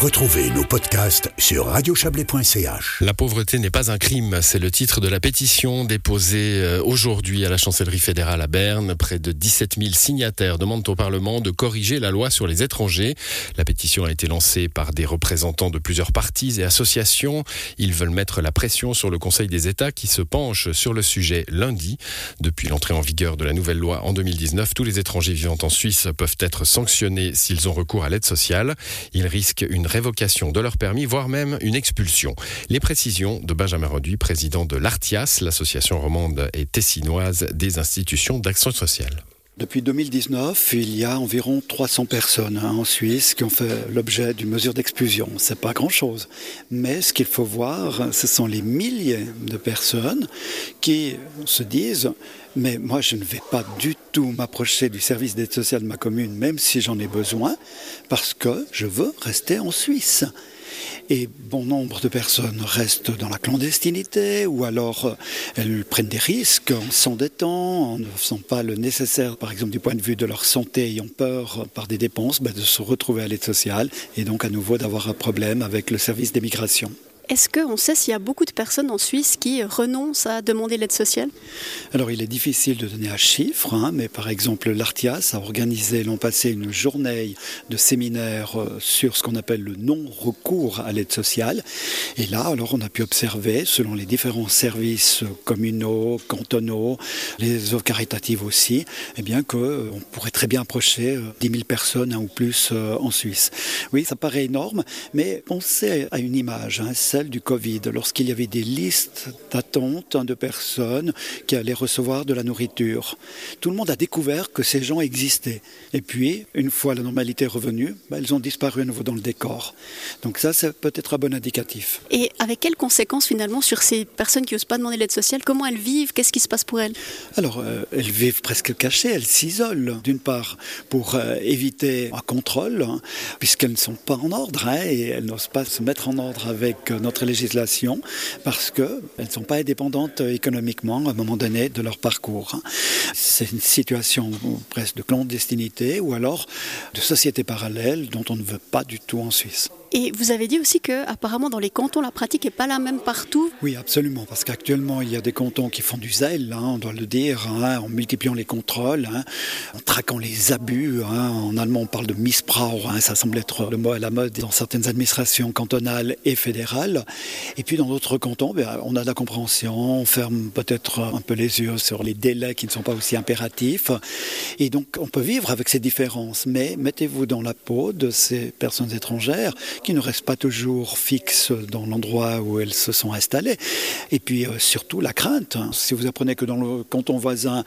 Retrouvez nos podcasts sur radiochablais.ch. La pauvreté n'est pas un crime, c'est le titre de la pétition déposée euh, aujourd'hui à la chancellerie fédérale à Berne. Près de 17 000 signataires demandent au Parlement de corriger la loi sur les étrangers. La pétition a été lancée par des représentants de plusieurs partis et associations. Ils veulent mettre la pression sur le Conseil des États qui se penche sur le sujet lundi. Depuis l'entrée en vigueur de la nouvelle loi en 2019, tous les étrangers vivant en Suisse peuvent être sanctionnés s'ils ont recours à l'aide sociale. Ils risquent une révocation de leur permis, voire même une expulsion. Les précisions de Benjamin Roduit, président de l'Artias, l'association romande et tessinoise des institutions d'action sociale. Depuis 2019, il y a environ 300 personnes hein, en Suisse qui ont fait l'objet d'une mesure d'exclusion. C'est pas grand-chose, mais ce qu'il faut voir, ce sont les milliers de personnes qui se disent mais moi je ne vais pas du tout m'approcher du service d'aide sociale de ma commune, même si j'en ai besoin, parce que je veux rester en Suisse. Et bon nombre de personnes restent dans la clandestinité ou alors euh, elles prennent des risques en s'endettant, en ne faisant pas le nécessaire, par exemple du point de vue de leur santé, ayant peur par des dépenses, ben, de se retrouver à l'aide sociale et donc à nouveau d'avoir un problème avec le service des migrations. Est-ce qu'on sait s'il y a beaucoup de personnes en Suisse qui renoncent à demander l'aide sociale? Alors il est difficile de donner un chiffre, hein, mais par exemple l'Artias a organisé l'an passé une journée de séminaire euh, sur ce qu'on appelle le non-recours à l'aide sociale. Et là, alors on a pu observer, selon les différents services communaux, cantonaux, les œuvres caritatives aussi, eh bien qu'on euh, pourrait très bien approcher 10 euh, 000 personnes ou plus en Suisse. Oui, ça paraît énorme, mais pensez à une image. Hein, du Covid, lorsqu'il y avait des listes d'attente de personnes qui allaient recevoir de la nourriture. Tout le monde a découvert que ces gens existaient. Et puis, une fois la normalité revenue, bah, elles ont disparu à nouveau dans le décor. Donc ça, c'est peut-être un bon indicatif. Et avec quelles conséquences finalement sur ces personnes qui n'osent pas demander l'aide sociale Comment elles vivent? Qu'est-ce qui se passe pour elles? Alors, euh, elles vivent presque cachées, elles s'isolent, d'une part, pour euh, éviter un contrôle, hein, puisqu'elles ne sont pas en ordre, hein, et elles n'osent pas se mettre en ordre avec notre législation parce qu'elles ne sont pas indépendantes économiquement à un moment donné de leur parcours. C'est une situation presque de clandestinité ou alors de société parallèle dont on ne veut pas du tout en Suisse. Et vous avez dit aussi que apparemment dans les cantons la pratique n'est pas la même partout. Oui, absolument, parce qu'actuellement il y a des cantons qui font du zèle, hein, on doit le dire, hein, en multipliant les contrôles, hein, en traquant les abus. en allemand on parle de Missbrauch, ça semble être le mot à la mode dans certaines administrations cantonales et fédérales. Et puis dans d'autres cantons, ben, on a de la compréhension, on ferme peut-être un peu les yeux sur les délais qui ne sont pas aussi impératifs. Et donc on peut vivre avec ces différences, mais mettez-vous dans la peau de ces personnes étrangères qui ne restent pas toujours fixes dans l'endroit où elles se sont installées. Et puis euh, surtout la crainte. Hein. Si vous apprenez que dans le canton voisin,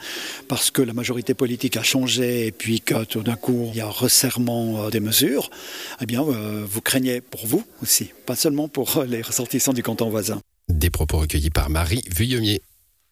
parce que la majorité politique a changé et puis que tout d'un coup il y a un resserrement euh, des mesures, eh bien euh, vous craignez pour vous aussi, pas seulement pour les ressortissants du canton voisin. Des propos recueillis par Marie Vuillemier.